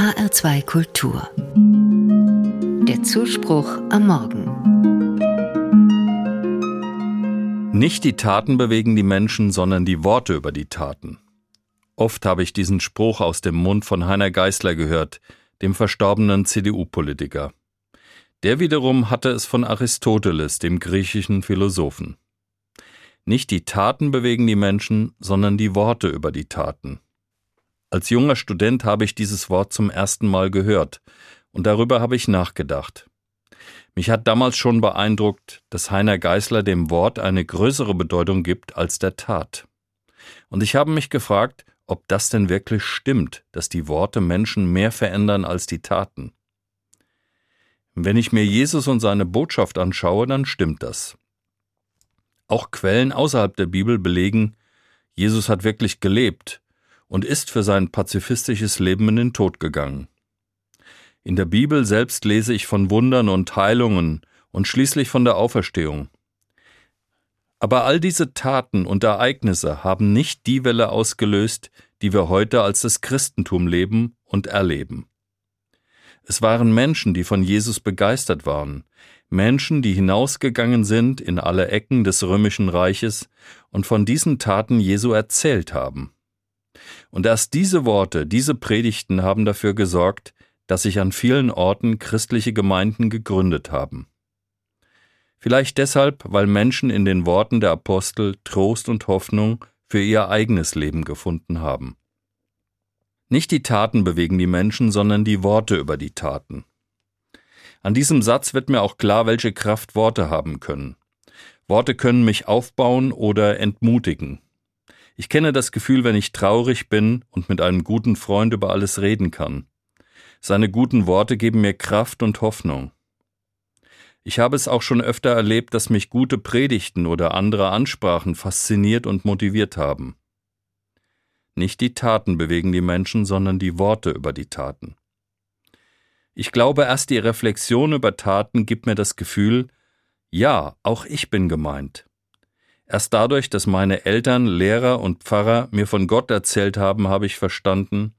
HR2 Kultur. Der Zuspruch am Morgen. Nicht die Taten bewegen die Menschen, sondern die Worte über die Taten. Oft habe ich diesen Spruch aus dem Mund von Heiner Geißler gehört, dem verstorbenen CDU-Politiker. Der wiederum hatte es von Aristoteles, dem griechischen Philosophen. Nicht die Taten bewegen die Menschen, sondern die Worte über die Taten. Als junger Student habe ich dieses Wort zum ersten Mal gehört, und darüber habe ich nachgedacht. Mich hat damals schon beeindruckt, dass Heiner Geißler dem Wort eine größere Bedeutung gibt als der Tat. Und ich habe mich gefragt, ob das denn wirklich stimmt, dass die Worte Menschen mehr verändern als die Taten. Wenn ich mir Jesus und seine Botschaft anschaue, dann stimmt das. Auch Quellen außerhalb der Bibel belegen, Jesus hat wirklich gelebt und ist für sein pazifistisches Leben in den Tod gegangen. In der Bibel selbst lese ich von Wundern und Heilungen und schließlich von der Auferstehung. Aber all diese Taten und Ereignisse haben nicht die Welle ausgelöst, die wir heute als das Christentum leben und erleben. Es waren Menschen, die von Jesus begeistert waren, Menschen, die hinausgegangen sind in alle Ecken des römischen Reiches und von diesen Taten Jesu erzählt haben. Und erst diese Worte, diese Predigten haben dafür gesorgt, dass sich an vielen Orten christliche Gemeinden gegründet haben. Vielleicht deshalb, weil Menschen in den Worten der Apostel Trost und Hoffnung für ihr eigenes Leben gefunden haben. Nicht die Taten bewegen die Menschen, sondern die Worte über die Taten. An diesem Satz wird mir auch klar, welche Kraft Worte haben können. Worte können mich aufbauen oder entmutigen. Ich kenne das Gefühl, wenn ich traurig bin und mit einem guten Freund über alles reden kann. Seine guten Worte geben mir Kraft und Hoffnung. Ich habe es auch schon öfter erlebt, dass mich gute Predigten oder andere Ansprachen fasziniert und motiviert haben. Nicht die Taten bewegen die Menschen, sondern die Worte über die Taten. Ich glaube, erst die Reflexion über Taten gibt mir das Gefühl, ja, auch ich bin gemeint. Erst dadurch, dass meine Eltern, Lehrer und Pfarrer mir von Gott erzählt haben, habe ich verstanden,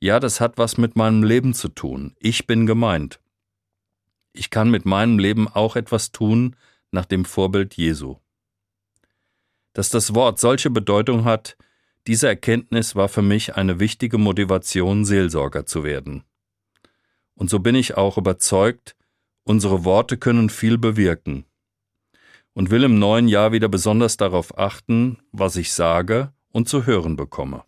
ja, das hat was mit meinem Leben zu tun. Ich bin gemeint ich kann mit meinem Leben auch etwas tun nach dem Vorbild Jesu. Dass das Wort solche Bedeutung hat, diese Erkenntnis war für mich eine wichtige Motivation, Seelsorger zu werden. Und so bin ich auch überzeugt, unsere Worte können viel bewirken. Und will im neuen Jahr wieder besonders darauf achten, was ich sage und zu hören bekomme.